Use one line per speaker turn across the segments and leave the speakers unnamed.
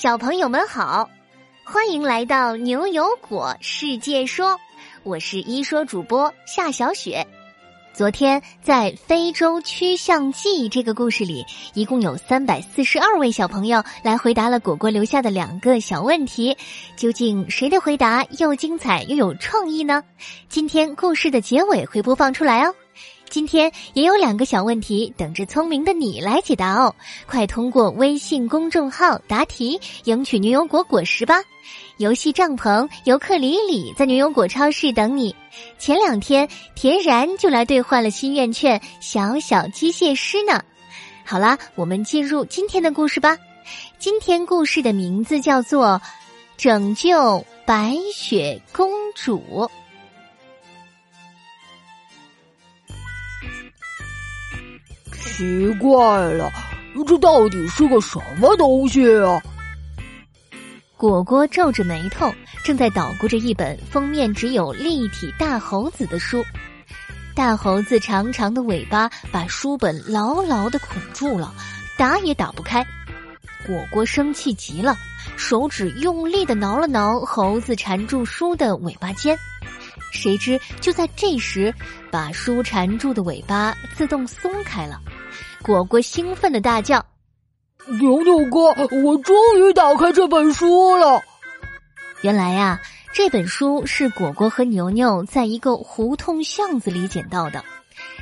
小朋友们好，欢迎来到牛油果世界说，我是一说主播夏小雪。昨天在《非洲曲项记》这个故事里，一共有三百四十二位小朋友来回答了果果留下的两个小问题，究竟谁的回答又精彩又有创意呢？今天故事的结尾会播放出来哦。今天也有两个小问题等着聪明的你来解答哦！快通过微信公众号答题，赢取牛油果果实吧！游戏帐篷、尤克里里在牛油果超市等你。前两天，田然就来兑换了心愿券“小小机械师”呢。好啦，我们进入今天的故事吧。今天故事的名字叫做《拯救白雪公主》。
奇怪了，这到底是个什么东西啊？
果果皱着眉头，正在捣鼓着一本封面只有立体大猴子的书。大猴子长长的尾巴把书本牢牢的捆住了，打也打不开。果果生气极了，手指用力的挠了挠猴子缠住书的尾巴尖。谁知就在这时，把书缠住的尾巴自动松开了。果果兴奋的大叫：“
牛牛哥，我终于打开这本书了！”
原来呀，这本书是果果和牛牛在一个胡同巷子里捡到的。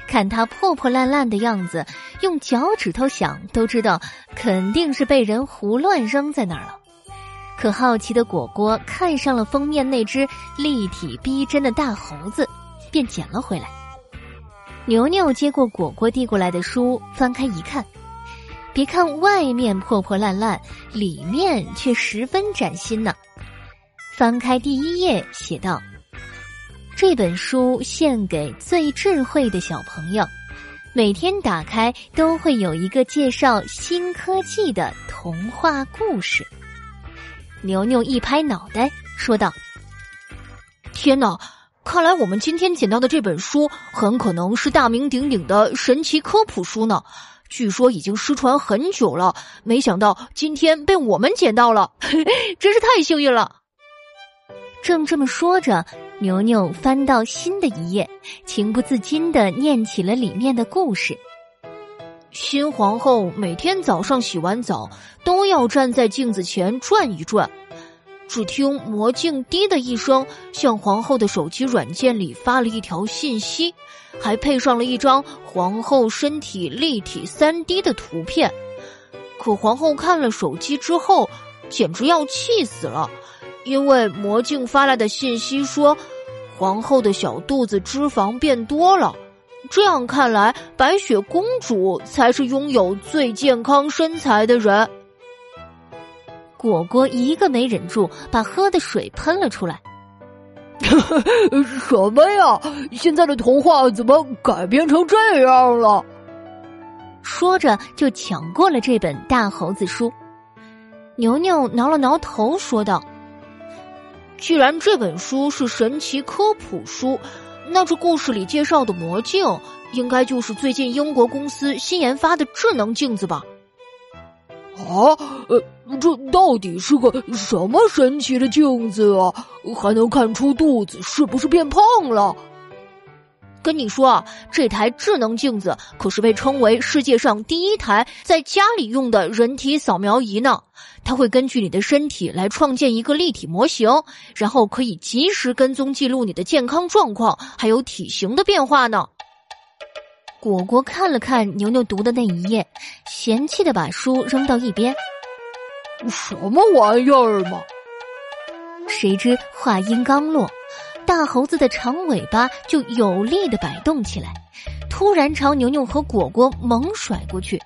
看它破破烂烂的样子，用脚趾头想都知道，肯定是被人胡乱扔在那儿了。可好奇的果果看上了封面那只立体逼真的大猴子，便捡了回来。牛牛接过果果递过来的书，翻开一看，别看外面破破烂烂，里面却十分崭新呢。翻开第一页，写道：“这本书献给最智慧的小朋友，每天打开都会有一个介绍新科技的童话故事。”牛牛一拍脑袋，说道：“
天哪！”看来我们今天捡到的这本书很可能是大名鼎鼎的神奇科普书呢。据说已经失传很久了，没想到今天被我们捡到了，真是太幸运了。
正这么说着，牛牛翻到新的一页，情不自禁的念起了里面的故事。
新皇后每天早上洗完澡都要站在镜子前转一转。只听魔镜“滴”的一声，向皇后的手机软件里发了一条信息，还配上了一张皇后身体立体三 D 的图片。可皇后看了手机之后，简直要气死了，因为魔镜发来的信息说，皇后的小肚子脂肪变多了。这样看来，白雪公主才是拥有最健康身材的人。
果果一个没忍住，把喝的水喷了出来。
什么呀？现在的童话怎么改编成这样了？
说着就抢过了这本大猴子书。牛牛挠了挠头，说道：“
既然这本书是神奇科普书，那这故事里介绍的魔镜，应该就是最近英国公司新研发的智能镜子吧？”啊，呃，这到底是个什么神奇的镜子啊？还能看出肚子是不是变胖了？跟你说啊，这台智能镜子可是被称为世界上第一台在家里用的人体扫描仪呢。它会根据你的身体来创建一个立体模型，然后可以及时跟踪记录你的健康状况，还有体型的变化呢。
果果看了看牛牛读的那一页，嫌弃的把书扔到一边。
什么玩意儿嘛！
谁知话音刚落，大猴子的长尾巴就有力的摆动起来，突然朝牛牛和果果猛甩过去，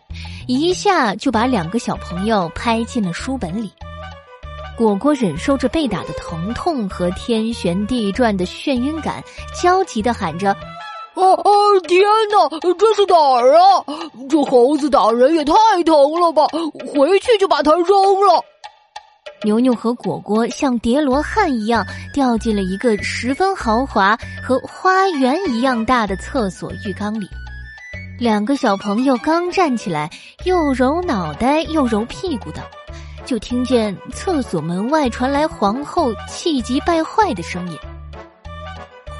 一下就把两个小朋友拍进了书本里。果果忍受着被打的疼痛和天旋地转的眩晕感，焦急的喊着。
哦哦！天哪，这是哪儿啊？这猴子打人也太疼了吧！回去就把它扔了。
牛牛和果果像叠罗汉一样掉进了一个十分豪华和花园一样大的厕所浴缸里。两个小朋友刚站起来，又揉脑袋又揉屁股的，就听见厕所门外传来皇后气急败坏的声音：“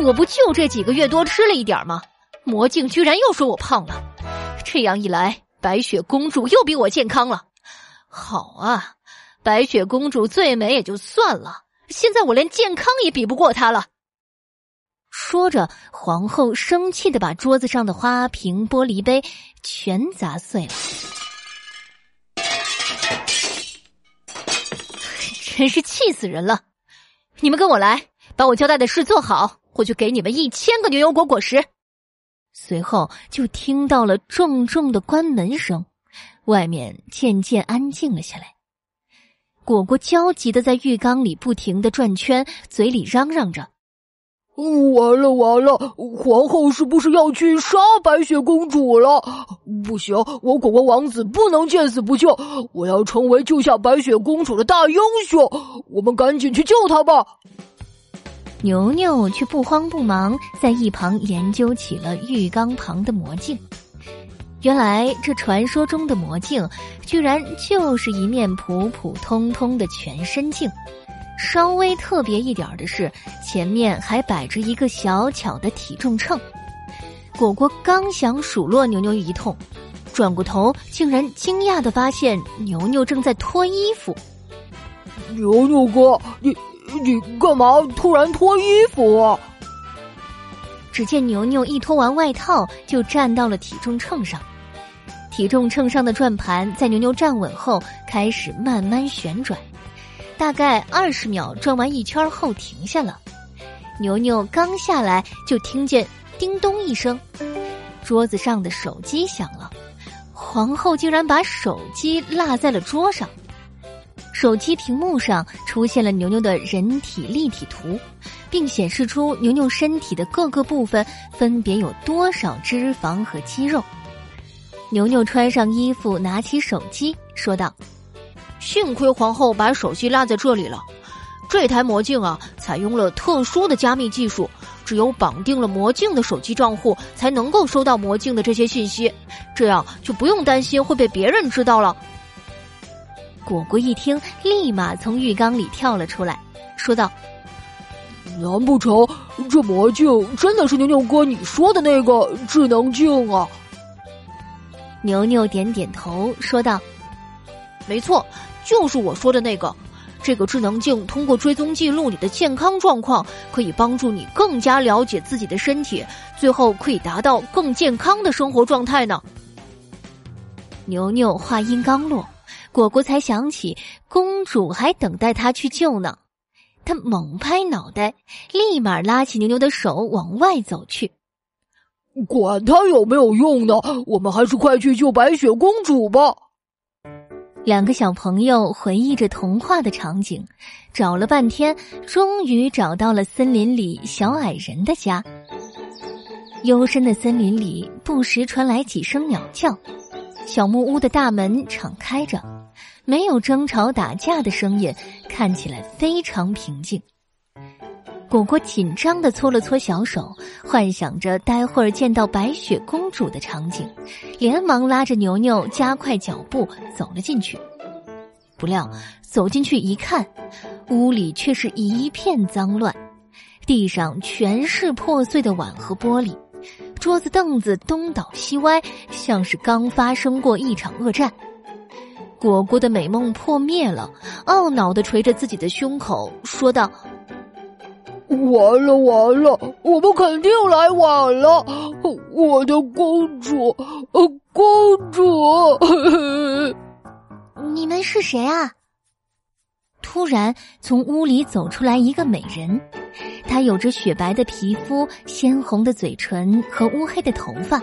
我不就这几个月多吃了一点吗？魔镜居然又说我胖了，这样一来，白雪公主又比我健康了。好啊，白雪公主最美也就算了，现在我连健康也比不过她了。”
说着，皇后生气的把桌子上的花瓶、玻璃杯全砸碎了。
真是气死人了！你们跟我来，把我交代的事做好，我就给你们一千个牛油果果实。
随后就听到了重重的关门声，外面渐渐安静了下来。果果焦急的在浴缸里不停的转圈，嘴里嚷嚷着。
完了完了！皇后是不是要去杀白雪公主了？不行，我果果王子不能见死不救！我要成为救下白雪公主的大英雄！我们赶紧去救她吧！
牛牛却不慌不忙，在一旁研究起了浴缸旁的魔镜。原来，这传说中的魔镜，居然就是一面普普通通的全身镜。稍微特别一点的是，前面还摆着一个小巧的体重秤。果果刚想数落牛牛一通，转过头竟然惊讶的发现牛牛正在脱衣服。
牛牛哥，你你干嘛突然脱衣服？
只见牛牛一脱完外套，就站到了体重秤上。体重秤上的转盘在牛牛站稳后开始慢慢旋转。大概二十秒转完一圈后停下了，牛牛刚下来就听见叮咚一声，桌子上的手机响了。皇后竟然把手机落在了桌上，手机屏幕上出现了牛牛的人体立体图，并显示出牛牛身体的各个部分分别有多少脂肪和肌肉。牛牛穿上衣服，拿起手机，说道。
幸亏皇后把手机落在这里了，这台魔镜啊，采用了特殊的加密技术，只有绑定了魔镜的手机账户，才能够收到魔镜的这些信息，这样就不用担心会被别人知道了。
果果一听，立马从浴缸里跳了出来，说道：“
难不成这魔镜真的是牛牛哥你说的那个智能镜啊？”
牛牛点点头，说道：“
没错。”就是我说的那个，这个智能镜通过追踪记录你的健康状况，可以帮助你更加了解自己的身体，最后可以达到更健康的生活状态呢。
牛牛话音刚落，果果才想起公主还等待他去救呢，他猛拍脑袋，立马拉起牛牛的手往外走去。
管他有没有用呢，我们还是快去救白雪公主吧。
两个小朋友回忆着童话的场景，找了半天，终于找到了森林里小矮人的家。幽深的森林里，不时传来几声鸟叫。小木屋的大门敞开着，没有争吵打架的声音，看起来非常平静。果果紧张的搓了搓小手，幻想着待会儿见到白雪公主的场景，连忙拉着牛牛加快脚步走了进去。不料走进去一看，屋里却是一片脏乱，地上全是破碎的碗和玻璃，桌子凳子东倒西歪，像是刚发生过一场恶战。果果的美梦破灭了，懊恼的捶着自己的胸口，说道。
完了完了，我们肯定来晚了，我的公主，公主！
你们是谁啊？突然从屋里走出来一个美人，她有着雪白的皮肤、鲜红的嘴唇和乌黑的头发，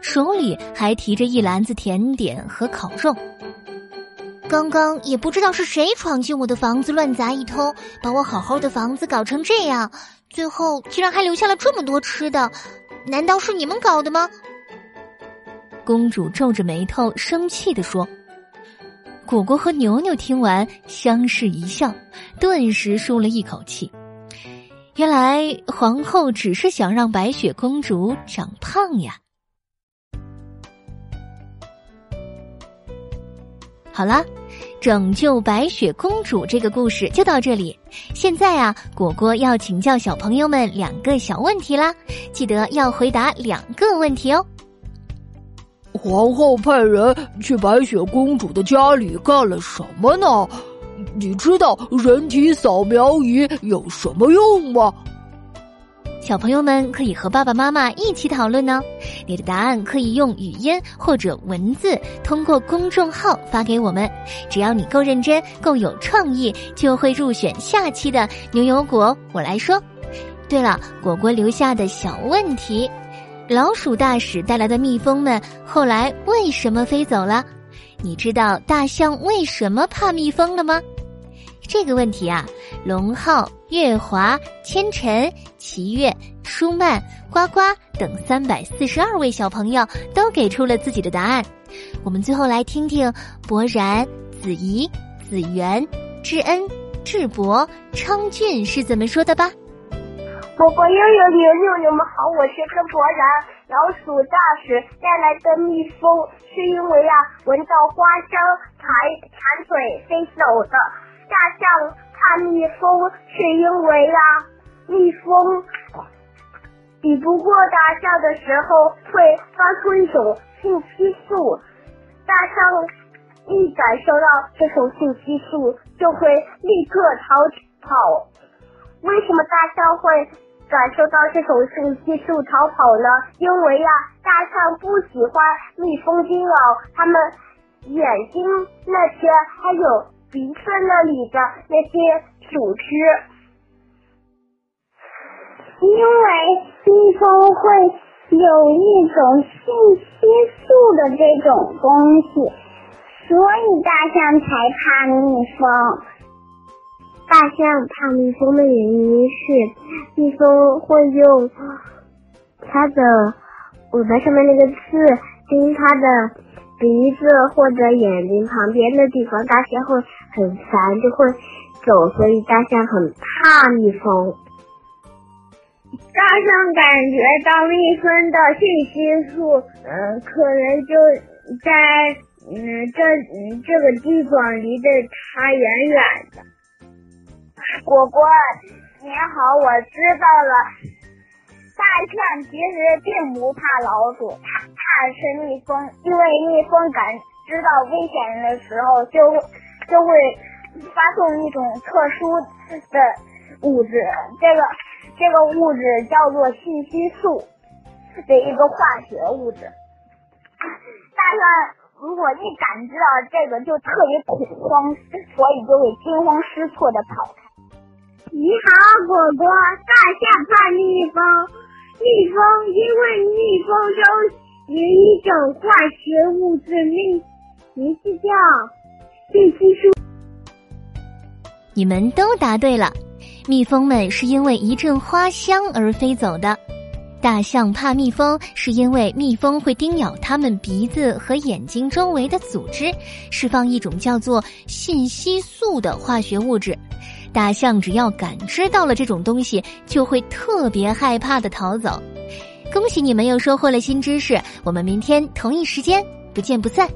手里还提着一篮子甜点和烤肉。刚刚也不知道是谁闯进我的房子乱砸一通，把我好好的房子搞成这样，最后竟然还留下了这么多吃的，难道是你们搞的吗？公主皱着眉头，生气的说。果果和牛牛听完，相视一笑，顿时舒了一口气。原来皇后只是想让白雪公主长胖呀。好了，拯救白雪公主这个故事就到这里。现在啊，果果要请教小朋友们两个小问题啦，记得要回答两个问题哦。
皇后派人去白雪公主的家里干了什么呢？你知道人体扫描仪有什么用吗？
小朋友们可以和爸爸妈妈一起讨论呢。你的答案可以用语音或者文字通过公众号发给我们。只要你够认真、够有创意，就会入选下期的牛油果。我来说。对了，果果留下的小问题：老鼠大使带来的蜜蜂们后来为什么飞走了？你知道大象为什么怕蜜蜂了吗？这个问题啊，龙浩、月华、千晨、齐月、舒曼、呱呱等三百四十二位小朋友都给出了自己的答案。我们最后来听听博然、子怡、子源、智恩、智博、昌俊是怎么说的吧。
果果悠悠牛牛，你们好，我是柯博然。老鼠大使带来的蜜蜂，是因为啊，闻到花香才馋嘴飞走的。大象怕蜜蜂，是因为呀，蜜蜂比不过大象的时候会发出一种信息素，大象一感受到这种信息素就会立刻逃跑。为什么大象会感受到这种信息素逃跑呢？因为呀，大象不喜欢蜜蜂叮咬它们眼睛那些，还有。鼻子那里的那些组织，因为蜜蜂会有一种信息素的这种东西，所以大象才怕蜜蜂。大象怕蜜蜂的原因是，蜜蜂会用它的尾巴上面那个刺叮它的。鼻子或者眼睛旁边的地方，大象会很烦，就会走，所以大象很怕蜜蜂。大象感觉到蜜蜂的信息素，嗯，可能就在嗯这这个地方离得它远远的。果果，你好，我知道了。大象其实并不怕老鼠，它怕是蜜蜂，因为蜜蜂感知到危险的时候，就就会发送一种特殊的物质，这个这个物质叫做信息素的一个化学物质。大象如果一感知到这个，就特别恐慌，所以就会惊慌失措的跑开。你好，果果，大象怕蜜蜂。蜜蜂因为蜜蜂中有一种化学物质，名名字叫信息素。
你们都答对了，蜜蜂们是因为一阵花香而飞走的。大象怕蜜蜂，是因为蜜蜂会叮咬它们鼻子和眼睛周围的组织，释放一种叫做信息素的化学物质。大象只要感知到了这种东西，就会特别害怕的逃走。恭喜你们又收获了新知识，我们明天同一时间不见不散。